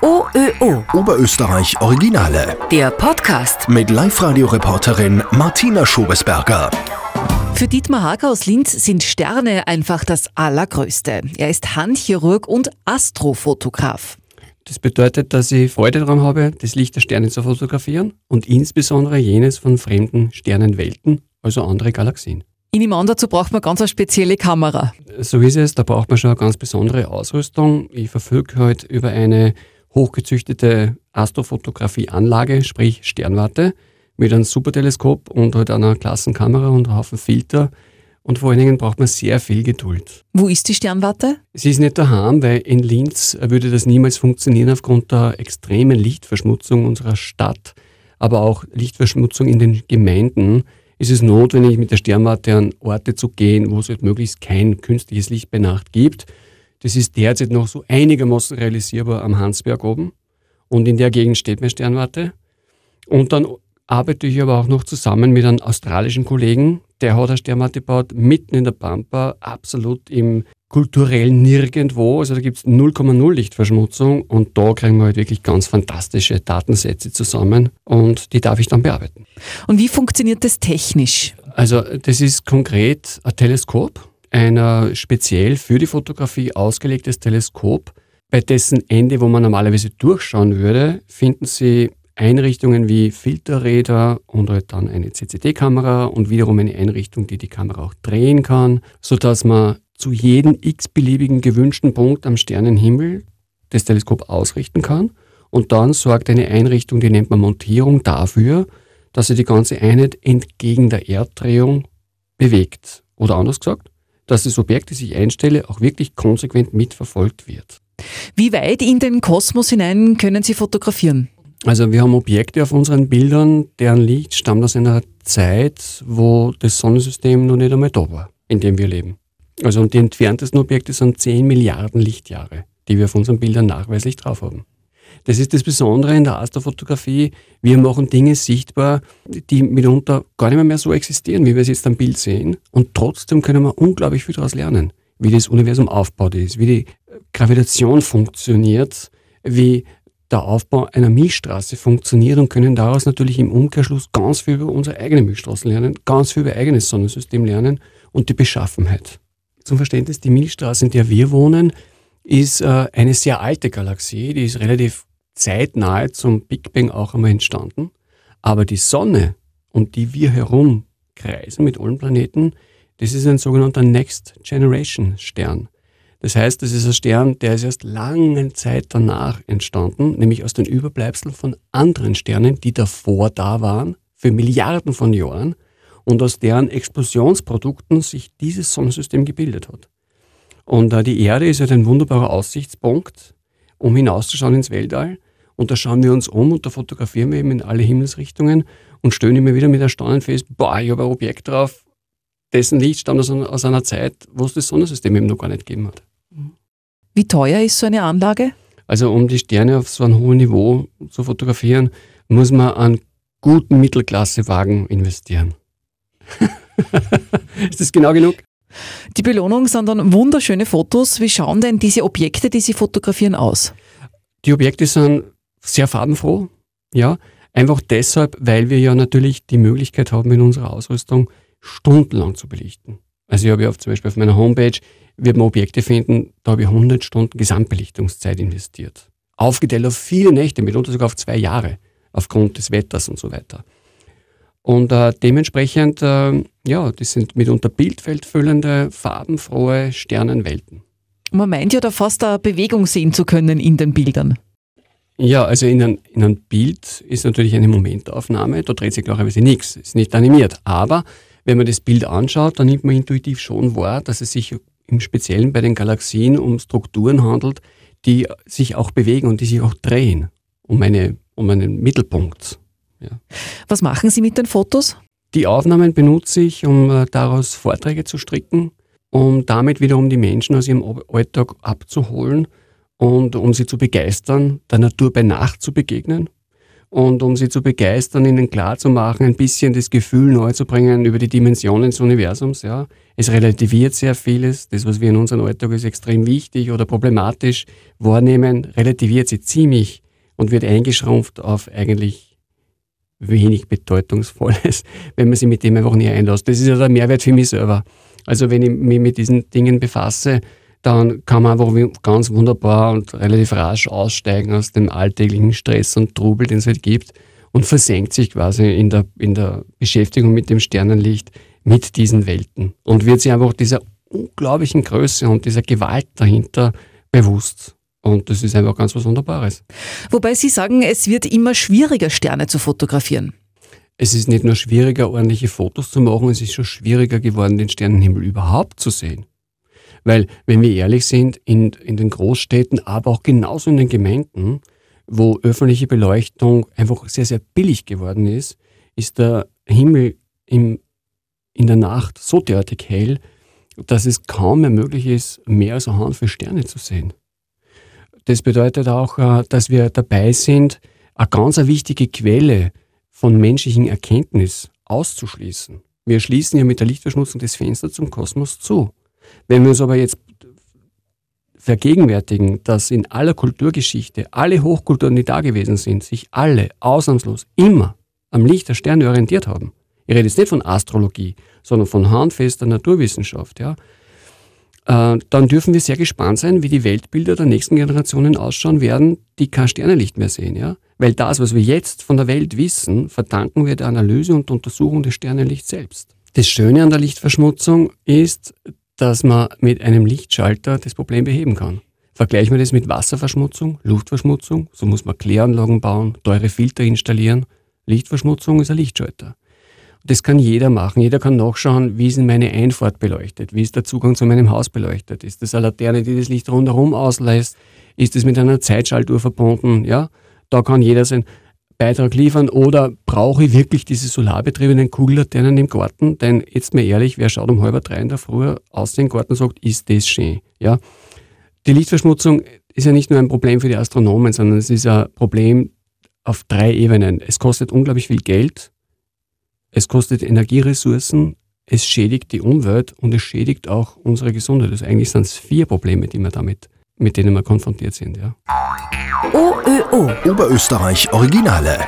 OÖO. Oberösterreich Originale. Der Podcast. Mit Live-Radio-Reporterin Martina Schobesberger. Für Dietmar Hager aus Linz sind Sterne einfach das Allergrößte. Er ist Handchirurg und Astrofotograf. Das bedeutet, dass ich Freude daran habe, das Licht der Sterne zu fotografieren und insbesondere jenes von fremden Sternenwelten, also andere Galaxien. In ihm an dazu braucht man ganz eine spezielle Kamera. So ist es, da braucht man schon eine ganz besondere Ausrüstung. Ich verfüge heute über eine hochgezüchtete Astrofotografieanlage, sprich Sternwarte, mit einem Superteleskop und halt einer Klassenkamera und einem Haufen Filter. Und vor allen Dingen braucht man sehr viel Geduld. Wo ist die Sternwarte? Sie ist nicht daheim, weil in Linz würde das niemals funktionieren aufgrund der extremen Lichtverschmutzung unserer Stadt, aber auch Lichtverschmutzung in den Gemeinden ist es notwendig, mit der Sternwarte an Orte zu gehen, wo es halt möglichst kein künstliches Licht bei Nacht gibt. Das ist derzeit noch so einigermaßen realisierbar am Hansberg oben. Und in der Gegend steht meine Sternwarte. Und dann arbeite ich aber auch noch zusammen mit einem australischen Kollegen, der hat eine Sternwarte gebaut, mitten in der Pampa, absolut im kulturellen Nirgendwo. Also da gibt es 0,0 Lichtverschmutzung und da kriegen wir halt wirklich ganz fantastische Datensätze zusammen und die darf ich dann bearbeiten. Und wie funktioniert das technisch? Also das ist konkret ein Teleskop, ein speziell für die Fotografie ausgelegtes Teleskop, bei dessen Ende, wo man normalerweise durchschauen würde, finden Sie Einrichtungen wie Filterräder und halt dann eine CCD-Kamera und wiederum eine Einrichtung, die die Kamera auch drehen kann, sodass man zu jedem x-beliebigen gewünschten Punkt am Sternenhimmel das Teleskop ausrichten kann. Und dann sorgt eine Einrichtung, die nennt man Montierung, dafür, dass sie die ganze Einheit entgegen der Erddrehung bewegt. Oder anders gesagt, dass das Objekt, das ich einstelle, auch wirklich konsequent mitverfolgt wird. Wie weit in den Kosmos hinein können Sie fotografieren? Also wir haben Objekte auf unseren Bildern, deren Licht stammt aus einer Zeit, wo das Sonnensystem noch nicht einmal da war, in dem wir leben. Also die entferntesten Objekte sind 10 Milliarden Lichtjahre, die wir auf unseren Bildern nachweislich drauf haben. Das ist das Besondere in der Astrofotografie. Wir machen Dinge sichtbar, die mitunter gar nicht mehr, mehr so existieren, wie wir es jetzt am Bild sehen. Und trotzdem können wir unglaublich viel daraus lernen. Wie das Universum aufgebaut ist, wie die Gravitation funktioniert, wie der Aufbau einer Milchstraße funktioniert und können daraus natürlich im Umkehrschluss ganz viel über unsere eigene Milchstraße lernen, ganz viel über eigenes Sonnensystem lernen und die Beschaffenheit. Zum Verständnis, die Milchstraße, in der wir wohnen, ist äh, eine sehr alte Galaxie, die ist relativ zeitnahe zum Big Bang auch einmal entstanden. Aber die Sonne, um die wir herum kreisen mit allen Planeten, das ist ein sogenannter Next Generation Stern. Das heißt, das ist ein Stern, der ist erst lange Zeit danach entstanden, nämlich aus den Überbleibseln von anderen Sternen, die davor da waren, für Milliarden von Jahren und aus deren Explosionsprodukten sich dieses Sonnensystem gebildet hat. Und äh, die Erde ist halt ein wunderbarer Aussichtspunkt, um hinauszuschauen ins Weltall. Und da schauen wir uns um und da fotografieren wir eben in alle Himmelsrichtungen und stellen immer wieder mit Erstaunen fest, boah, ich habe ein Objekt drauf, dessen Licht stammt aus, aus einer Zeit, wo es das Sonnensystem eben noch gar nicht gegeben hat. Wie teuer ist so eine Anlage? Also um die Sterne auf so einem hohen Niveau zu fotografieren, muss man einen guten Mittelklassewagen investieren. ist das genau genug? Die Belohnung sind dann wunderschöne Fotos. Wie schauen denn diese Objekte, die Sie fotografieren, aus? Die Objekte sind sehr farbenfroh, ja. Einfach deshalb, weil wir ja natürlich die Möglichkeit haben, in unserer Ausrüstung stundenlang zu belichten. Also ich habe ja auf, zum Beispiel auf meiner Homepage, wird man Objekte finden, da habe ich 100 Stunden Gesamtbelichtungszeit investiert. Aufgeteilt auf viele Nächte, mitunter sogar auf zwei Jahre, aufgrund des Wetters und so weiter. Und äh, dementsprechend, äh, ja, das sind mitunter bildfeldfüllende, farbenfrohe Sternenwelten. Man meint ja da fast eine Bewegung sehen zu können in den Bildern. Ja, also in, ein, in einem Bild ist natürlich eine Momentaufnahme, da dreht sich klarerweise nichts, ist nicht animiert. Aber wenn man das Bild anschaut, dann nimmt man intuitiv schon wahr, dass es sich im Speziellen bei den Galaxien um Strukturen handelt, die sich auch bewegen und die sich auch drehen um, eine, um einen Mittelpunkt. Ja. Was machen Sie mit den Fotos? Die Aufnahmen benutze ich, um äh, daraus Vorträge zu stricken, um damit wiederum die Menschen aus ihrem Alltag abzuholen und um sie zu begeistern, der Natur bei Nacht zu begegnen und um sie zu begeistern, ihnen klarzumachen, ein bisschen das Gefühl neu zu bringen über die Dimensionen des Universums. Ja. Es relativiert sehr vieles. Das, was wir in unserem Alltag als extrem wichtig oder problematisch wahrnehmen, relativiert sie ziemlich und wird eingeschrumpft auf eigentlich wenig Bedeutungsvolles, wenn man sich mit dem einfach nie einlässt. Das ist ja der Mehrwert für mich selber. Also wenn ich mich mit diesen Dingen befasse, dann kann man einfach ganz wunderbar und relativ rasch aussteigen aus dem alltäglichen Stress und Trubel, den es halt gibt und versenkt sich quasi in der, in der Beschäftigung mit dem Sternenlicht, mit diesen Welten und wird sich einfach dieser unglaublichen Größe und dieser Gewalt dahinter bewusst. Und das ist einfach ganz was Wunderbares. Wobei Sie sagen, es wird immer schwieriger, Sterne zu fotografieren. Es ist nicht nur schwieriger, ordentliche Fotos zu machen, es ist schon schwieriger geworden, den Sternenhimmel überhaupt zu sehen. Weil, wenn wir ehrlich sind, in, in den Großstädten, aber auch genauso in den Gemeinden, wo öffentliche Beleuchtung einfach sehr, sehr billig geworden ist, ist der Himmel im, in der Nacht so derartig hell, dass es kaum mehr möglich ist, mehr als ein für Sterne zu sehen. Das bedeutet auch, äh, dass wir dabei sind, eine ganz wichtige Quelle von menschlichen Erkenntnis auszuschließen. Wir schließen ja mit der Lichtverschmutzung das Fenster zum Kosmos zu. Wenn wir uns aber jetzt vergegenwärtigen, dass in aller Kulturgeschichte alle Hochkulturen, die da gewesen sind, sich alle ausnahmslos immer am Licht der Sterne orientiert haben. Ich rede jetzt nicht von Astrologie, sondern von handfester Naturwissenschaft. Ja. Äh, dann dürfen wir sehr gespannt sein, wie die Weltbilder der nächsten Generationen ausschauen werden, die kein Sternenlicht mehr sehen. Ja. Weil das, was wir jetzt von der Welt wissen, verdanken wir der Analyse und Untersuchung des Sternenlichts selbst. Das Schöne an der Lichtverschmutzung ist, dass man mit einem Lichtschalter das Problem beheben kann. Vergleichen wir das mit Wasserverschmutzung, Luftverschmutzung, so muss man Kläranlagen bauen, teure Filter installieren. Lichtverschmutzung ist ein Lichtschalter. Das kann jeder machen. Jeder kann nachschauen, wie ist in meine Einfahrt beleuchtet, wie ist der Zugang zu meinem Haus beleuchtet. Ist das eine Laterne, die das Licht rundherum auslässt? Ist es mit einer Zeitschaltuhr verbunden? Ja, da kann jeder sein. Beitrag liefern oder brauche ich wirklich diese solarbetriebenen Kugellaternen im Garten? Denn jetzt mal ehrlich, wer schaut um halb drei in der Früh aus dem Garten und sagt, ist das schön? Ja? Die Lichtverschmutzung ist ja nicht nur ein Problem für die Astronomen, sondern es ist ein Problem auf drei Ebenen. Es kostet unglaublich viel Geld, es kostet Energieressourcen, es schädigt die Umwelt und es schädigt auch unsere Gesundheit. Also eigentlich sind es vier Probleme, die wir damit, mit denen wir konfrontiert sind. Ja. OÖO Oberösterreich Originale.